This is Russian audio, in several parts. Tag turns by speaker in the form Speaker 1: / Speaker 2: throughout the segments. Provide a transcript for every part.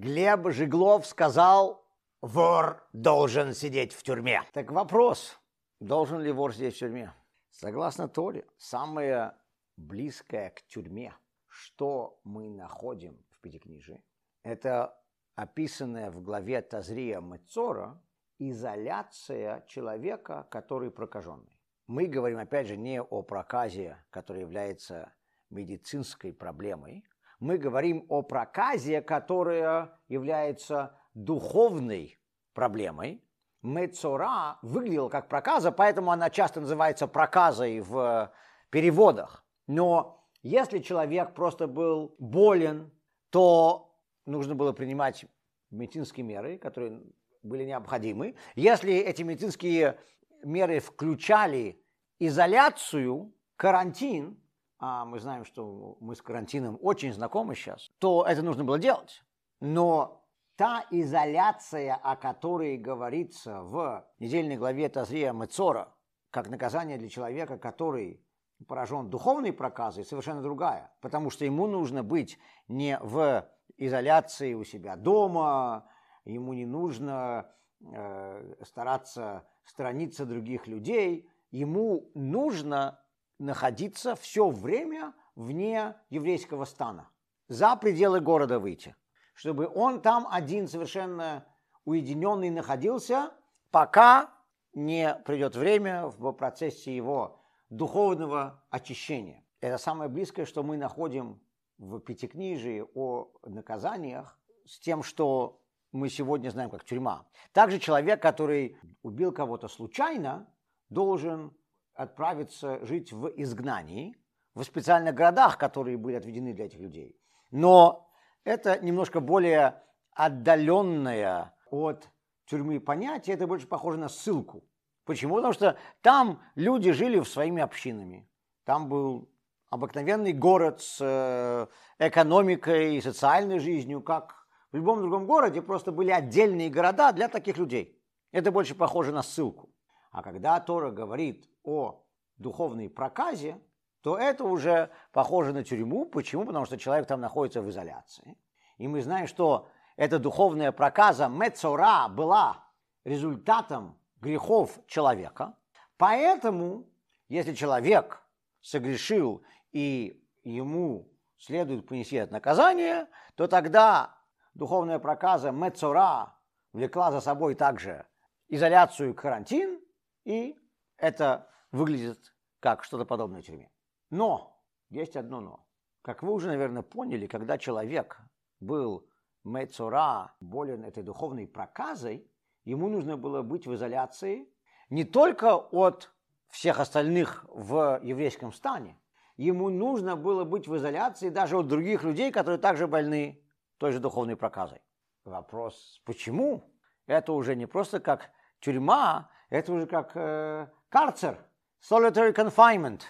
Speaker 1: Глеб Жиглов сказал, вор должен сидеть в тюрьме. Так вопрос, должен ли вор сидеть в тюрьме? Согласно Торе, самое близкое к тюрьме, что мы находим в Пятикнижии, это описанная в главе Тазрия Мецора изоляция человека, который прокаженный. Мы говорим, опять же, не о проказе, который является медицинской проблемой. Мы говорим о проказе, которая является духовной проблемой. Мецора выглядела как проказа, поэтому она часто называется проказой в переводах. Но если человек просто был болен, то нужно было принимать медицинские меры, которые были необходимы. Если эти медицинские меры включали изоляцию, карантин, а мы знаем, что мы с карантином очень знакомы сейчас, то это нужно было делать. Но та изоляция, о которой говорится в недельной главе Тазрия Мецора, как наказание для человека, который поражен духовной проказой, совершенно другая. Потому что ему нужно быть не в изоляции у себя дома, ему не нужно э, стараться сторониться других людей, ему нужно находиться все время вне еврейского стана, за пределы города выйти, чтобы он там один совершенно уединенный находился, пока не придет время в процессе его духовного очищения. Это самое близкое, что мы находим в Пятикнижии о наказаниях с тем, что мы сегодня знаем как тюрьма. Также человек, который убил кого-то случайно, должен отправиться жить в изгнании, в специальных городах, которые были отведены для этих людей. Но это немножко более отдаленное от тюрьмы понятие, это больше похоже на ссылку. Почему? Потому что там люди жили в своими общинами. Там был обыкновенный город с э, экономикой и социальной жизнью, как в любом другом городе, просто были отдельные города для таких людей. Это больше похоже на ссылку. А когда Тора говорит о духовной проказе, то это уже похоже на тюрьму. Почему? Потому что человек там находится в изоляции. И мы знаем, что эта духовная проказа Мецора была результатом грехов человека. Поэтому, если человек согрешил и ему следует понести это наказание, то тогда духовная проказа Мецора влекла за собой также изоляцию и карантин, и это выглядит как что-то подобное тюрьме. Но, есть одно но. Как вы уже, наверное, поняли, когда человек был Мецора болен этой духовной проказой, ему нужно было быть в изоляции не только от всех остальных в еврейском стане, ему нужно было быть в изоляции даже от других людей, которые также больны той же духовной проказой. Вопрос, почему? Это уже не просто как тюрьма, это уже как э, карцер, solitary confinement,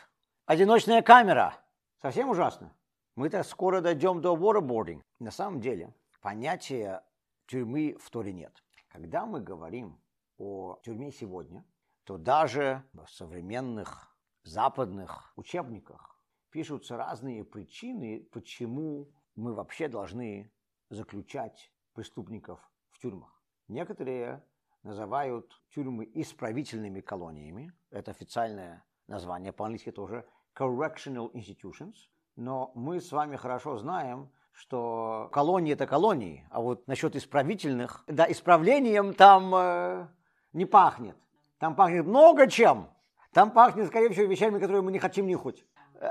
Speaker 1: одиночная камера. Совсем ужасно. Мы-то скоро дойдем до waterboarding. На самом деле, понятия тюрьмы в Торе нет. Когда мы говорим о тюрьме сегодня, то даже в современных западных учебниках пишутся разные причины, почему мы вообще должны заключать преступников в тюрьмах. Некоторые называют тюрьмы исправительными колониями. Это официальное название, по-английски тоже correctional institutions. Но мы с вами хорошо знаем, что колонии это колонии, а вот насчет исправительных, да, исправлением там э, не пахнет. Там пахнет много чем. Там пахнет, скорее всего, вещами, которые мы не хотим нюхать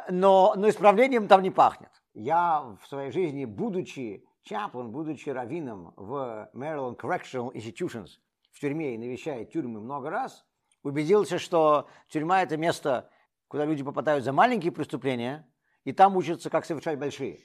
Speaker 1: но, но исправлением там не пахнет. Я в своей жизни, будучи чаплом, будучи раввином в Maryland Correctional Institutions, в тюрьме и навещая тюрьмы много раз, убедился, что тюрьма – это место, куда люди попадают за маленькие преступления, и там учатся, как совершать большие.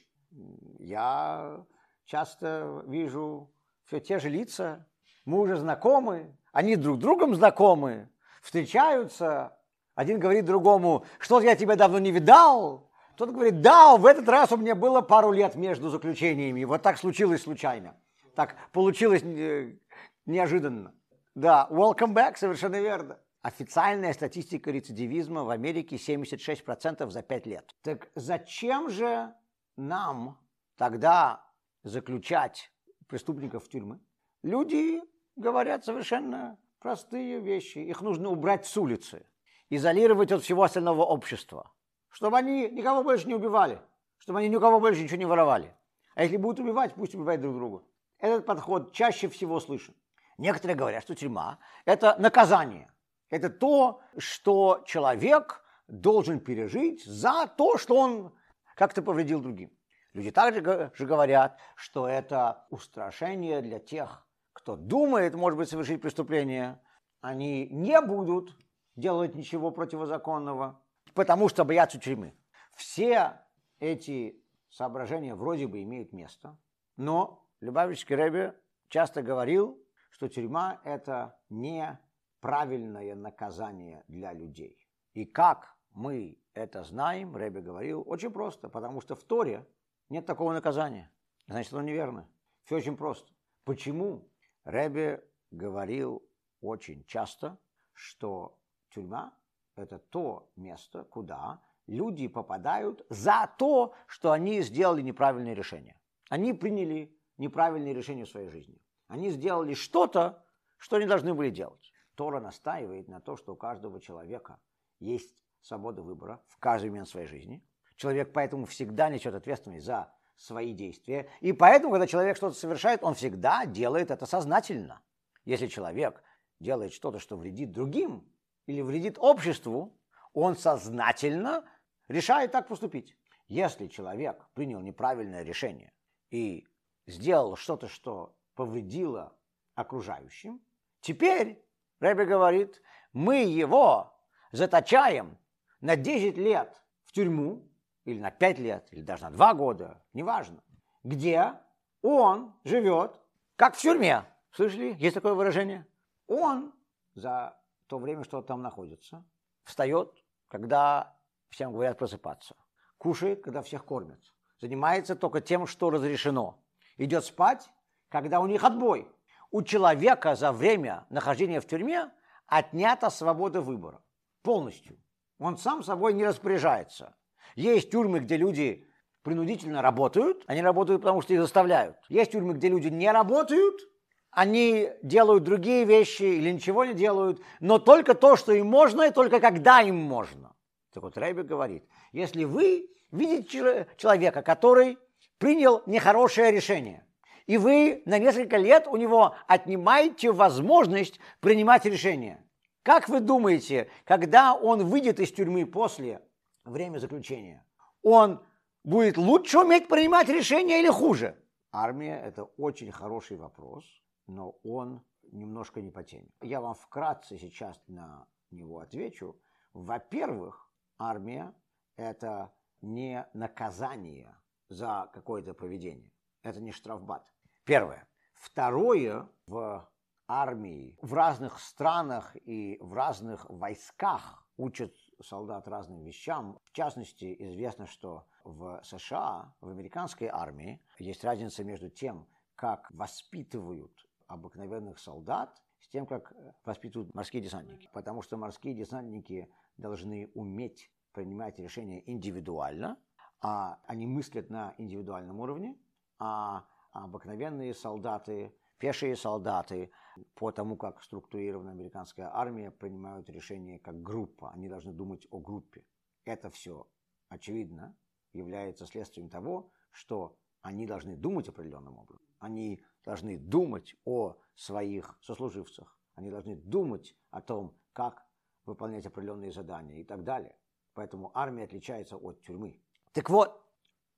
Speaker 1: Я часто вижу все те же лица, мы уже знакомы, они друг другом знакомы, встречаются, один говорит другому, что я тебя давно не видал. Тот говорит, да, в этот раз у меня было пару лет между заключениями. Вот так случилось случайно. Так получилось э, неожиданно. Да, welcome back, совершенно верно. Официальная статистика рецидивизма в Америке 76% за 5 лет. Так зачем же нам тогда заключать преступников в тюрьмы? Люди говорят совершенно простые вещи. Их нужно убрать с улицы, изолировать от всего остального общества, чтобы они никого больше не убивали, чтобы они никого больше ничего не воровали. А если будут убивать, пусть убивают друг друга. Этот подход чаще всего слышен. Некоторые говорят, что тюрьма – это наказание. Это то, что человек должен пережить за то, что он как-то повредил другим. Люди также же говорят, что это устрашение для тех, кто думает, может быть, совершить преступление. Они не будут делать ничего противозаконного, потому что боятся тюрьмы. Все эти соображения вроде бы имеют место, но Любавичский Рэбе часто говорил, что тюрьма – это неправильное наказание для людей. И как мы это знаем, Рэбе говорил, очень просто, потому что в Торе нет такого наказания. Значит, оно неверно. Все очень просто. Почему? Рэбе говорил очень часто, что тюрьма – это то место, куда люди попадают за то, что они сделали неправильное решение. Они приняли неправильное решение в своей жизни. Они сделали что-то, что они должны были делать. Тора настаивает на то, что у каждого человека есть свобода выбора в каждый момент своей жизни. Человек поэтому всегда несет ответственность за свои действия. И поэтому, когда человек что-то совершает, он всегда делает это сознательно. Если человек делает что-то, что вредит другим или вредит обществу, он сознательно решает так поступить. Если человек принял неправильное решение и сделал что-то, что повредило окружающим, теперь, Рэбби говорит, мы его заточаем на 10 лет в тюрьму, или на 5 лет, или даже на 2 года, неважно, где он живет, как в тюрьме. Слышали? Есть такое выражение? Он за то время, что там находится, встает, когда всем говорят просыпаться, кушает, когда всех кормят, занимается только тем, что разрешено, идет спать, когда у них отбой. У человека за время нахождения в тюрьме отнята свобода выбора. Полностью. Он сам собой не распоряжается. Есть тюрьмы, где люди принудительно работают, они работают, потому что их заставляют. Есть тюрьмы, где люди не работают, они делают другие вещи или ничего не делают, но только то, что им можно, и только когда им можно. Так вот Рэйбе говорит, если вы видите человека, который принял нехорошее решение, и вы на несколько лет у него отнимаете возможность принимать решения, как вы думаете, когда он выйдет из тюрьмы после времени заключения, он будет лучше уметь принимать решения или хуже? Армия – это очень хороший вопрос, но он немножко не по теме. Я вам вкратце сейчас на него отвечу. Во-первых, армия – это не наказание за какое-то поведение. Это не штрафбат. Первое. Второе, в армии, в разных странах и в разных войсках учат солдат разным вещам. В частности, известно, что в США, в американской армии, есть разница между тем, как воспитывают обыкновенных солдат, с тем, как воспитывают морские десантники. Потому что морские десантники должны уметь принимать решения индивидуально, а они мыслят на индивидуальном уровне, а обыкновенные солдаты, пешие солдаты, по тому, как структурирована американская армия, принимают решения как группа. Они должны думать о группе. Это все, очевидно, является следствием того, что они должны думать определенным образом. Они должны думать о своих сослуживцах. Они должны думать о том, как выполнять определенные задания и так далее. Поэтому армия отличается от тюрьмы. Так вот,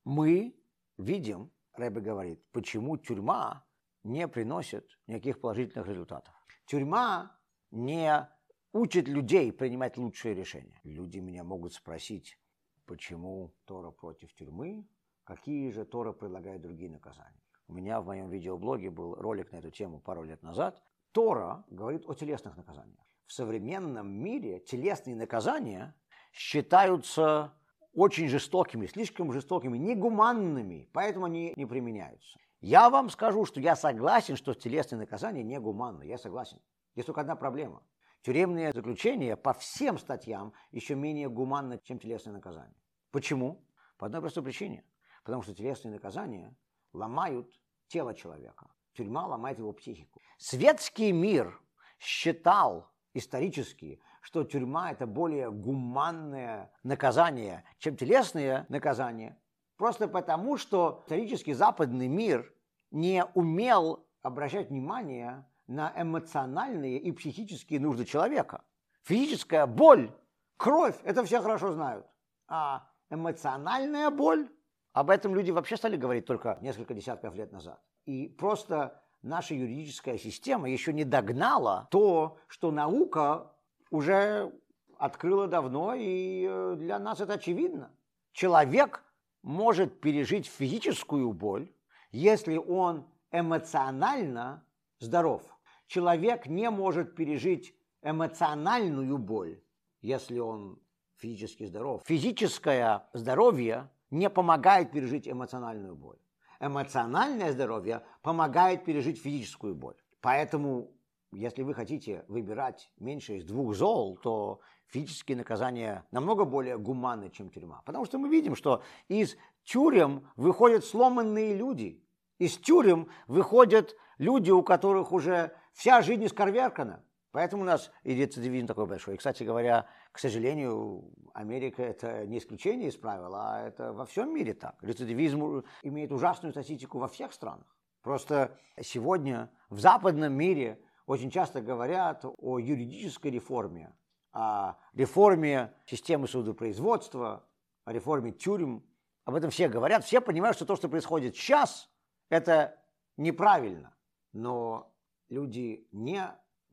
Speaker 1: мы видим, Рэбе говорит, почему тюрьма не приносит никаких положительных результатов. Тюрьма не учит людей принимать лучшие решения. Люди меня могут спросить, почему Тора против тюрьмы, какие же Тора предлагает другие наказания. У меня в моем видеоблоге был ролик на эту тему пару лет назад. Тора говорит о телесных наказаниях. В современном мире телесные наказания считаются очень жестокими, слишком жестокими, негуманными, поэтому они не применяются. Я вам скажу, что я согласен, что телесные наказания негуманны. Я согласен. Есть только одна проблема. Тюремное заключение по всем статьям еще менее гуманно, чем телесные наказания. Почему? По одной простой причине. Потому что телесные наказания ломают тело человека. Тюрьма ломает его психику. Светский мир считал исторически, что тюрьма – это более гуманное наказание, чем телесные наказания. Просто потому, что исторический западный мир не умел обращать внимание на эмоциональные и психические нужды человека. Физическая боль, кровь – это все хорошо знают. А эмоциональная боль, об этом люди вообще стали говорить только несколько десятков лет назад. И просто наша юридическая система еще не догнала то, что наука уже открыла давно, и э, для нас это очевидно. Человек может пережить физическую боль, если он эмоционально здоров. Человек не может пережить эмоциональную боль, если он физически здоров. Физическое здоровье не помогает пережить эмоциональную боль. Эмоциональное здоровье помогает пережить физическую боль. Поэтому, если вы хотите выбирать меньше из двух зол, то физические наказания намного более гуманны, чем тюрьма. Потому что мы видим, что из тюрем выходят сломанные люди. Из тюрем выходят люди, у которых уже вся жизнь искорверкана. Поэтому у нас и рецидивизм такой большой. И, кстати говоря, к сожалению, Америка это не исключение из правил, а это во всем мире так. Рецидивизм имеет ужасную статистику во всех странах. Просто сегодня в западном мире очень часто говорят о юридической реформе, о реформе системы судопроизводства, о реформе тюрем. Об этом все говорят. Все понимают, что то, что происходит сейчас, это неправильно. Но люди не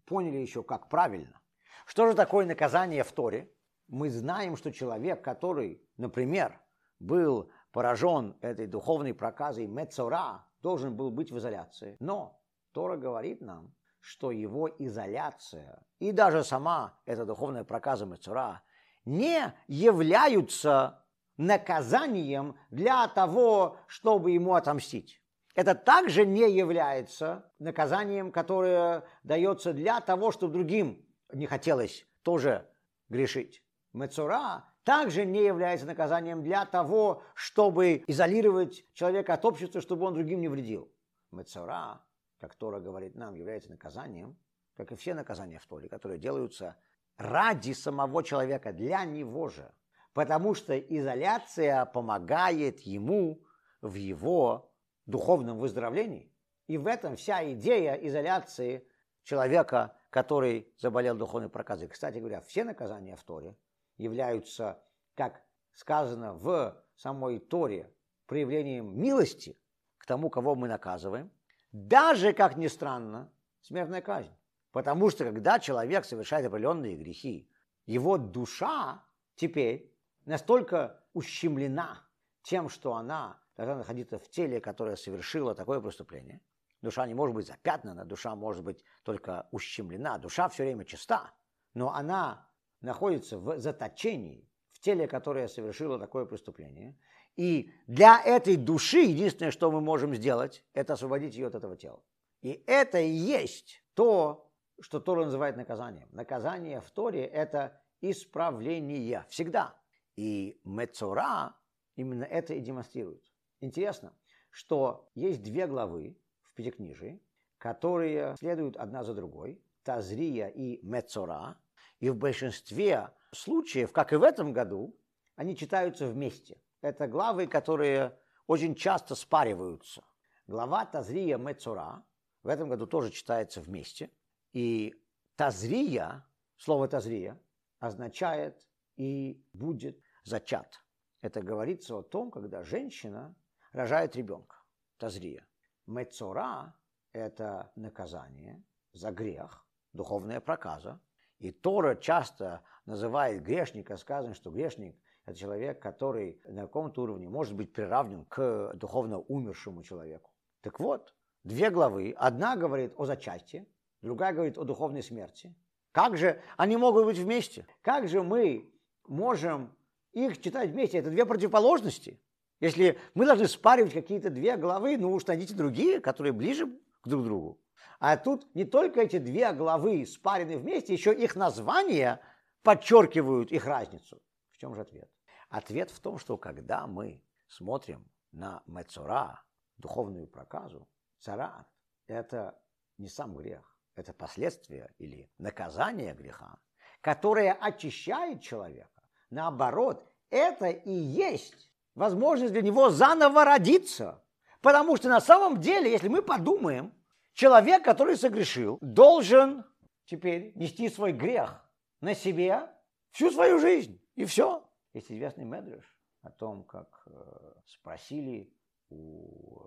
Speaker 1: поняли еще, как правильно. Что же такое наказание в Торе? Мы знаем, что человек, который, например, был поражен этой духовной проказой Мецора, должен был быть в изоляции. Но Тора говорит нам, что его изоляция и даже сама эта духовная проказа Мецора не являются наказанием для того, чтобы ему отомстить это также не является наказанием, которое дается для того, чтобы другим не хотелось тоже грешить. Мецура также не является наказанием для того, чтобы изолировать человека от общества, чтобы он другим не вредил. Мецура, как Тора говорит нам, является наказанием, как и все наказания в Торе, которые делаются ради самого человека, для него же. Потому что изоляция помогает ему в его духовном выздоровлении. И в этом вся идея изоляции человека, который заболел духовной проказой. Кстати говоря, все наказания в Торе являются, как сказано в самой Торе, проявлением милости к тому, кого мы наказываем, даже, как ни странно, смертная казнь. Потому что когда человек совершает определенные грехи, его душа теперь настолько ущемлена тем, что она должна находиться в теле, которое совершило такое преступление. Душа не может быть запятнана, душа может быть только ущемлена. Душа все время чиста, но она находится в заточении, в теле, которое совершило такое преступление. И для этой души единственное, что мы можем сделать, это освободить ее от этого тела. И это и есть то, что Тора называет наказанием. Наказание в Торе – это исправление всегда. И Мецора именно это и демонстрирует. Интересно, что есть две главы в Пятикнижии, которые следуют одна за другой, Тазрия и Мецора, и в большинстве случаев, как и в этом году, они читаются вместе. Это главы, которые очень часто спариваются. Глава Тазрия Мецора в этом году тоже читается вместе. И Тазрия, слово Тазрия, означает и будет зачат. Это говорится о том, когда женщина рожает ребенка, тазрия. Мецора – это наказание за грех, духовная проказа. И Тора часто называет грешника, сказано, что грешник – это человек, который на каком-то уровне может быть приравнен к духовно умершему человеку. Так вот, две главы. Одна говорит о зачатии, другая говорит о духовной смерти. Как же они могут быть вместе? Как же мы можем их читать вместе? Это две противоположности. Если мы должны спаривать какие-то две главы, ну уж найдите другие, которые ближе к друг другу. А тут не только эти две главы спарены вместе, еще их названия подчеркивают их разницу. Чем же ответ? Ответ в том, что когда мы смотрим на Мецора, духовную проказу, цара, это не сам грех, это последствия или наказание греха, которое очищает человека. Наоборот, это и есть возможность для него заново родиться. Потому что на самом деле, если мы подумаем, человек, который согрешил, должен теперь нести свой грех на себе всю свою жизнь. И все. Есть известный медреш о том, как э, спросили у,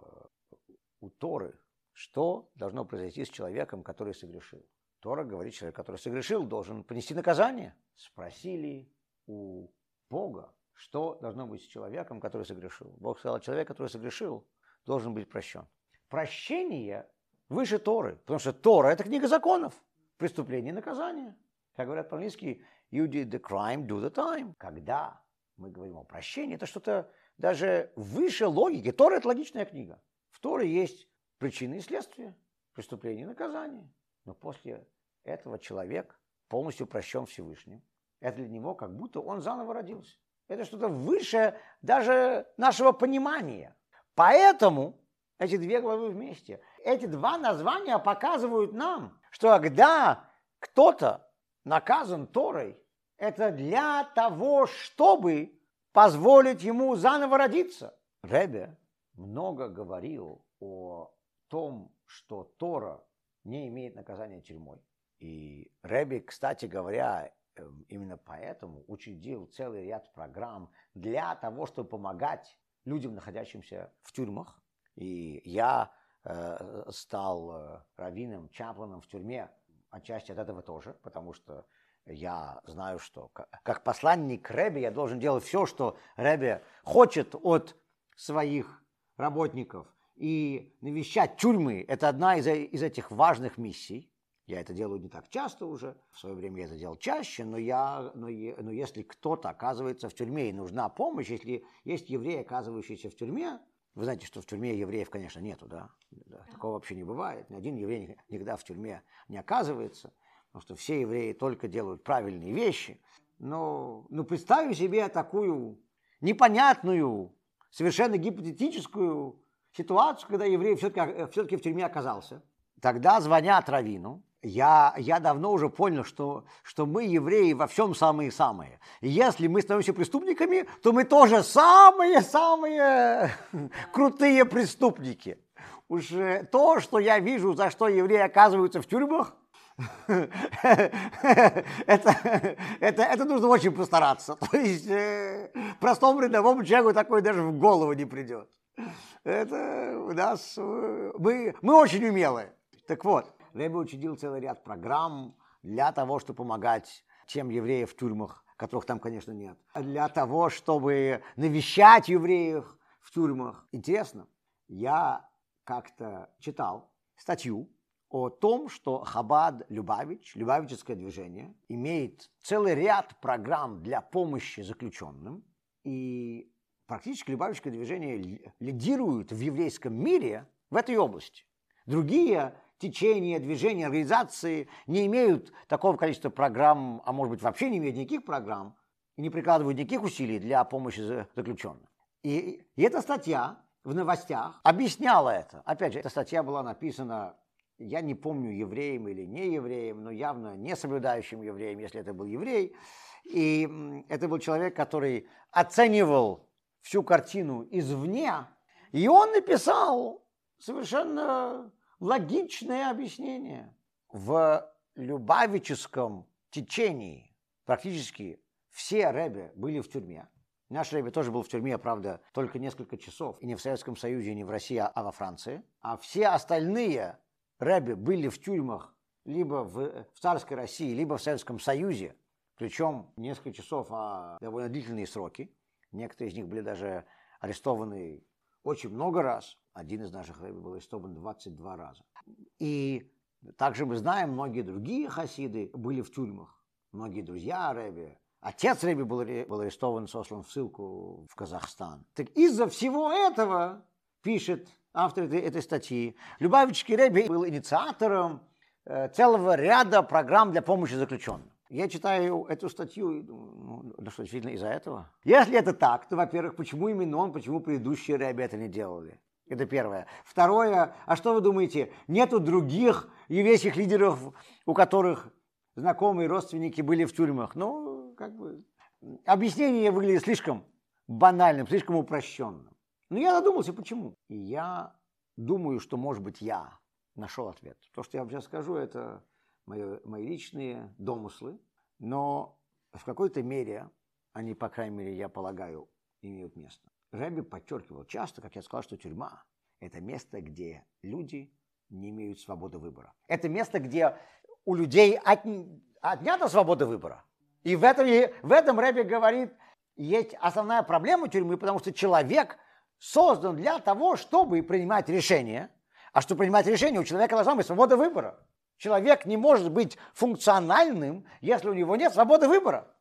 Speaker 1: э, у Торы, что должно произойти с человеком, который согрешил. Тора говорит, человек, который согрешил, должен понести наказание. Спросили у Бога, что должно быть с человеком, который согрешил. Бог сказал, человек, который согрешил, должен быть прощен. Прощение выше Торы, потому что Тора – это книга законов, преступление и наказание. Как говорят по-английски, you did the crime, do the time. Когда мы говорим о прощении, это что-то даже выше логики. Тора – это логичная книга. В Торе есть причины и следствия, преступление и наказание. Но после этого человек полностью прощен Всевышним. Это для него как будто он заново родился. Это что-то выше даже нашего понимания. Поэтому эти две главы вместе, эти два названия показывают нам, что когда кто-то наказан Торой, это для того, чтобы позволить ему заново родиться. Ребе много говорил о том, что Тора не имеет наказания тюрьмой. И Рэби, кстати говоря, эм, именно поэтому учредил целый ряд программ для того, чтобы помогать людям, находящимся в тюрьмах. И я э, стал э, раввином, чапланом в тюрьме, отчасти от этого тоже, потому что я знаю, что как посланник Рэби я должен делать все, что Рэби хочет от своих работников. И навещать тюрьмы – это одна из, из этих важных миссий. Я это делаю не так часто уже, в свое время я это делал чаще, но, я, но, но если кто-то оказывается в тюрьме и нужна помощь, если есть евреи, оказывающиеся в тюрьме, вы знаете, что в тюрьме евреев, конечно, нету, да? да такого вообще не бывает. Ни один еврей никогда в тюрьме не оказывается, потому что все евреи только делают правильные вещи. Но ну, представим себе такую непонятную, совершенно гипотетическую ситуацию, когда еврей все-таки все в тюрьме оказался. Тогда звонят Равину, я, я давно уже понял, что, что мы, евреи, во всем самые-самые. Если мы становимся преступниками, то мы тоже самые-самые крутые преступники. Уж э, то, что я вижу, за что евреи оказываются в тюрьмах, это, это, это нужно очень постараться. То есть э, простому рядовому человеку такое даже в голову не придет. Это у нас... Э, мы, мы очень умелые. Так вот, Рэбби учредил целый ряд программ для того, чтобы помогать тем евреям в тюрьмах, которых там, конечно, нет. Для того, чтобы навещать евреев в тюрьмах. Интересно, я как-то читал статью о том, что Хабад Любавич, Любавическое движение, имеет целый ряд программ для помощи заключенным. И практически Любавическое движение лидирует в еврейском мире в этой области. Другие течения, движения, организации не имеют такого количества программ, а может быть вообще не имеют никаких программ и не прикладывают никаких усилий для помощи заключенным. И, и эта статья в новостях объясняла это. Опять же, эта статья была написана, я не помню, евреем или не евреем, но явно не соблюдающим евреем, если это был еврей. И это был человек, который оценивал всю картину извне, и он написал совершенно логичное объяснение. В любавическом течении практически все рэбе были в тюрьме. Наш рэбе тоже был в тюрьме, правда, только несколько часов. И не в Советском Союзе, не в России, а во Франции. А все остальные рэбе были в тюрьмах либо в, в царской России, либо в Советском Союзе. Причем несколько часов, а довольно длительные сроки. Некоторые из них были даже арестованы очень много раз. Один из наших рэби был арестован 22 раза. И также мы знаем, многие другие хасиды были в тюрьмах. Многие друзья рэби. Отец рэби был, был арестован, сослан в ссылку в Казахстан. Так из-за всего этого, пишет автор этой, этой статьи, Любавичский рэби был инициатором э, целого ряда программ для помощи заключенным. Я читаю эту статью и думаю, ну, что, действительно из-за этого? Если это так, то, во-первых, почему именно он, почему предыдущие это не делали? Это первое. Второе, а что вы думаете, нету других еврейских лидеров, у которых знакомые родственники были в тюрьмах? Ну, как бы, объяснение выглядит слишком банальным, слишком упрощенным. Но я задумался, почему. И я думаю, что, может быть, я нашел ответ. То, что я вам сейчас скажу, это мои, мои личные домыслы, но в какой-то мере они, по крайней мере, я полагаю, имеют место. Рэби подчеркивал часто, как я сказал, что тюрьма – это место, где люди не имеют свободы выбора. Это место, где у людей от, отнята свобода выбора. И в этом, в этом Рэби говорит, есть основная проблема тюрьмы, потому что человек создан для того, чтобы принимать решения. А чтобы принимать решения, у человека должна быть свобода выбора. Человек не может быть функциональным, если у него нет свободы выбора.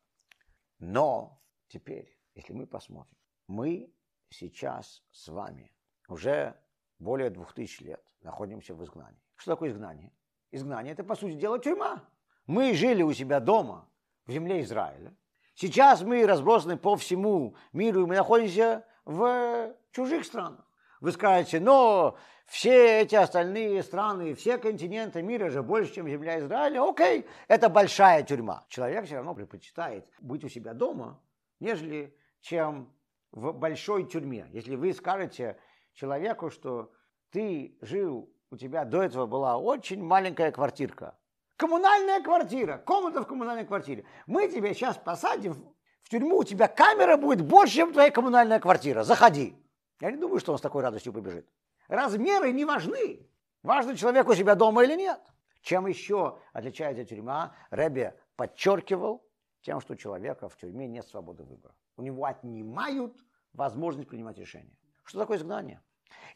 Speaker 1: Но теперь, если мы посмотрим, мы сейчас с вами уже более двух тысяч лет находимся в изгнании. Что такое изгнание? Изгнание – это, по сути дела, тюрьма. Мы жили у себя дома, в земле Израиля. Сейчас мы разбросаны по всему миру, и мы находимся в чужих странах. Вы скажете, но все эти остальные страны, все континенты мира же больше, чем земля Израиля. Окей, это большая тюрьма. Человек все равно предпочитает быть у себя дома, нежели чем в большой тюрьме. Если вы скажете человеку, что ты жил, у тебя до этого была очень маленькая квартирка, коммунальная квартира, комната в коммунальной квартире, мы тебя сейчас посадим в тюрьму, у тебя камера будет больше, чем твоя коммунальная квартира, заходи. Я не думаю, что он с такой радостью побежит. Размеры не важны. Важно человек у себя дома или нет. Чем еще отличается тюрьма, Рэбби подчеркивал тем, что у человека в тюрьме нет свободы выбора. У него отнимают возможность принимать решения. Что такое изгнание?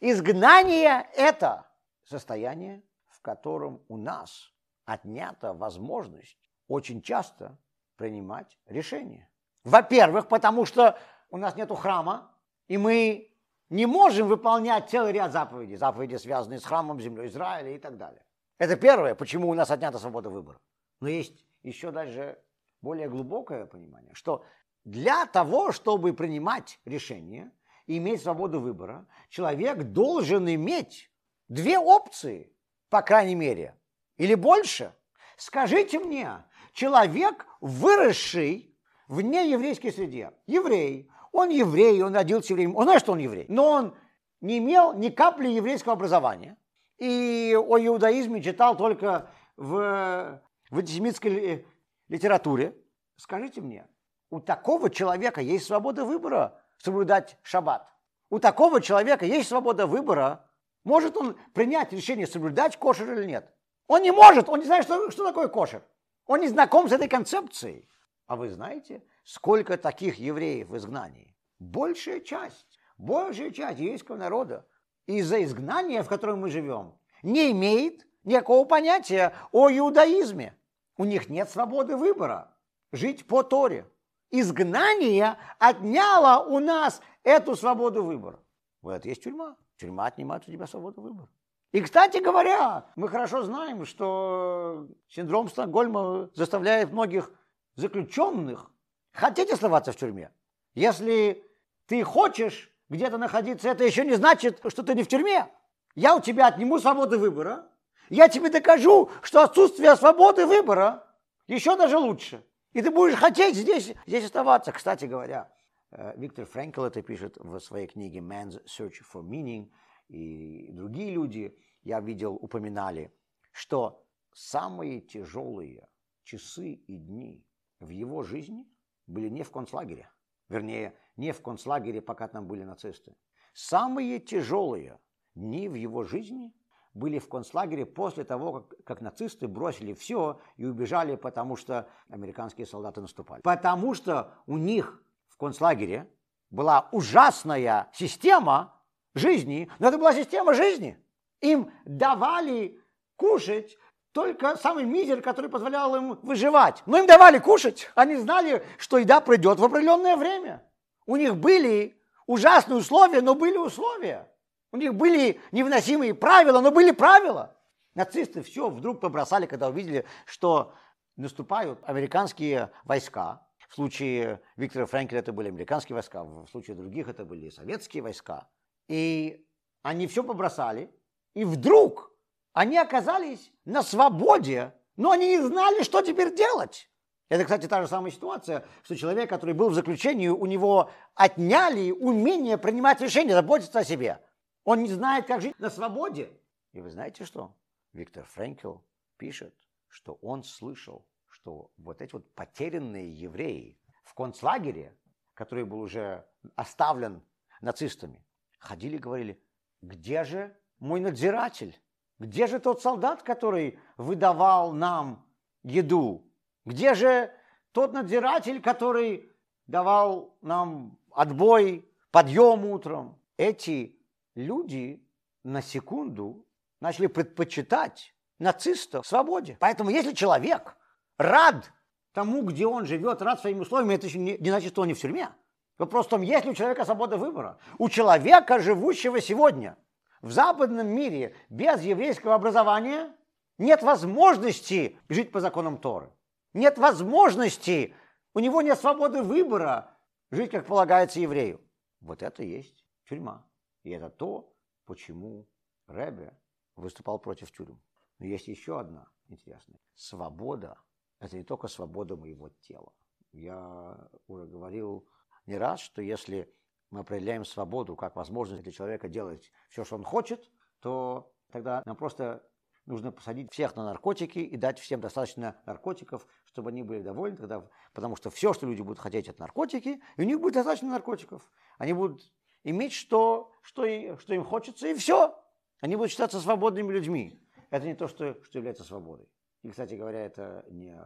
Speaker 1: Изгнание – это состояние, в котором у нас отнята возможность очень часто принимать решения. Во-первых, потому что у нас нет храма, и мы не можем выполнять целый ряд заповедей, заповеди, связанные с храмом, землей Израиля и так далее. Это первое, почему у нас отнята свобода выбора. Но есть еще даже более глубокое понимание, что для того, чтобы принимать решения и иметь свободу выбора, человек должен иметь две опции, по крайней мере, или больше. Скажите мне, человек, выросший в нееврейской среде, еврей, он еврей, он родился евреем, он знает, что он еврей, но он не имел ни капли еврейского образования. И о иудаизме читал только в, в антисемитской литературе. Скажите мне, у такого человека есть свобода выбора соблюдать шаббат? У такого человека есть свобода выбора, может он принять решение соблюдать кошер или нет? Он не может, он не знает, что, что такое кошер. Он не знаком с этой концепцией. А вы знаете, сколько таких евреев в изгнании? Большая часть, большая часть еврейского народа из-за изгнания, в котором мы живем, не имеет никакого понятия о иудаизме. У них нет свободы выбора жить по Торе. Изгнание отняло у нас эту свободу выбора. Вот есть тюрьма. Тюрьма отнимает у тебя свободу выбора. И, кстати говоря, мы хорошо знаем, что синдром Стокгольма заставляет многих заключенных хотеть оставаться в тюрьме. Если ты хочешь где-то находиться, это еще не значит, что ты не в тюрьме. Я у тебя отниму свободу выбора. Я тебе докажу, что отсутствие свободы выбора еще даже лучше. И ты будешь хотеть здесь, здесь оставаться. Кстати говоря, э, Виктор Френкл это пишет в своей книге Man's Search for Meaning, и другие люди, я видел, упоминали, что самые тяжелые часы и дни в его жизни были не в концлагере. Вернее, не в концлагере, пока там были нацисты. Самые тяжелые дни в его жизни были в концлагере после того, как, как нацисты бросили все и убежали, потому что американские солдаты наступали. Потому что у них в концлагере была ужасная система жизни, но это была система жизни. Им давали кушать только самый мизер, который позволял им выживать. Но им давали кушать. Они знали, что еда придет в определенное время. У них были ужасные условия, но были условия. У них были невыносимые правила, но были правила. Нацисты все вдруг побросали, когда увидели, что наступают американские войска. В случае Виктора Френкеля это были американские войска, в случае других это были советские войска. И они все побросали, и вдруг они оказались на свободе, но они не знали, что теперь делать. Это, кстати, та же самая ситуация, что человек, который был в заключении, у него отняли умение принимать решения, заботиться о себе. Он не знает, как жить на свободе. И вы знаете что? Виктор Френкел пишет, что он слышал, что вот эти вот потерянные евреи в концлагере, который был уже оставлен нацистами, ходили и говорили, где же мой надзиратель? Где же тот солдат, который выдавал нам еду? Где же тот надзиратель, который давал нам отбой, подъем утром? Эти люди на секунду начали предпочитать нацистов свободе. Поэтому если человек рад тому, где он живет, рад своим условиям, это еще не, не значит, что он не в тюрьме. Вопрос в том, есть ли у человека свобода выбора. У человека, живущего сегодня в западном мире без еврейского образования, нет возможности жить по законам Торы. Нет возможности, у него нет свободы выбора жить, как полагается еврею. Вот это есть тюрьма. И это то, почему Ребе выступал против тюрем. Но есть еще одна интересная. Свобода – это не только свобода моего тела. Я уже говорил не раз, что если мы определяем свободу как возможность для человека делать все, что он хочет, то тогда нам просто нужно посадить всех на наркотики и дать всем достаточно наркотиков, чтобы они были довольны, тогда, потому что все, что люди будут хотеть, это наркотики, и у них будет достаточно наркотиков. Они будут иметь что, что, и, что им хочется, и все. Они будут считаться свободными людьми. Это не то, что, что является свободой. И, кстати говоря, это не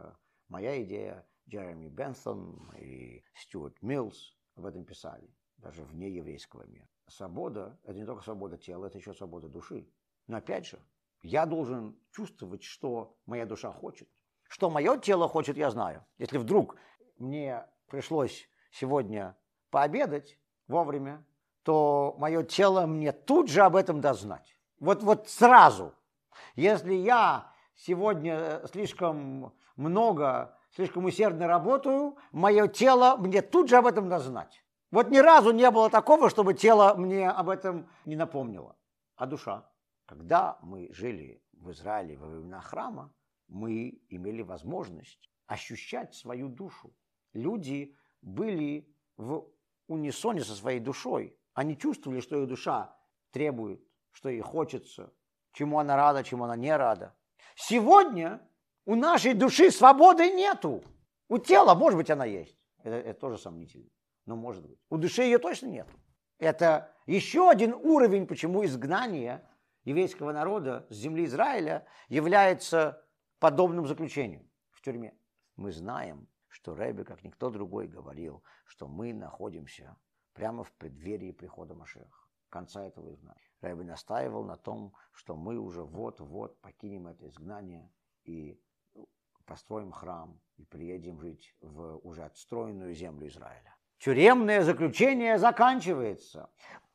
Speaker 1: моя идея. Джереми Бенсон и Стюарт Миллс об этом писали, даже вне еврейского мира. Свобода – это не только свобода тела, это еще свобода души. Но опять же, я должен чувствовать, что моя душа хочет. Что мое тело хочет, я знаю. Если вдруг мне пришлось сегодня пообедать вовремя, то мое тело мне тут же об этом даст знать. Вот, вот сразу. Если я сегодня слишком много, слишком усердно работаю, мое тело мне тут же об этом даст знать. Вот ни разу не было такого, чтобы тело мне об этом не напомнило. А душа? Когда мы жили в Израиле во времена храма, мы имели возможность ощущать свою душу. Люди были в унисоне со своей душой. Они чувствовали, что их душа требует что ей хочется, чему она рада, чему она не рада. Сегодня у нашей души свободы нету. У тела, может быть, она есть. Это, это тоже сомнительно. Но может быть. У души ее точно нету. Это еще один уровень, почему изгнание еврейского народа с земли Израиля является подобным заключением в тюрьме. Мы знаем, что Рэбби, как никто другой, говорил, что мы находимся прямо в преддверии прихода Машеха конца этого изгнания. Рэбби настаивал на том, что мы уже вот-вот покинем это изгнание и построим храм и приедем жить в уже отстроенную землю Израиля. Тюремное заключение заканчивается.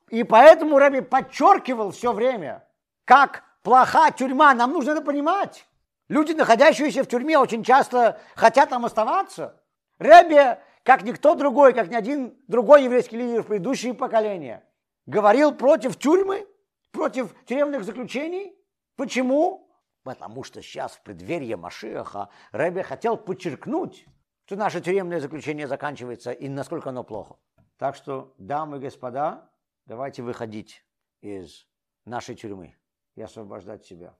Speaker 1: И поэтому Рэбби подчеркивал все время, как плоха тюрьма. Нам нужно это понимать. Люди, находящиеся в тюрьме, очень часто хотят там оставаться. Рэбби, как никто другой, как ни один другой еврейский лидер в предыдущие поколения – говорил против тюрьмы, против тюремных заключений. Почему? Потому что сейчас в преддверии Машиаха Рэбе хотел подчеркнуть, что наше тюремное заключение заканчивается и насколько оно плохо. Так что, дамы и господа, давайте выходить из нашей тюрьмы и освобождать себя.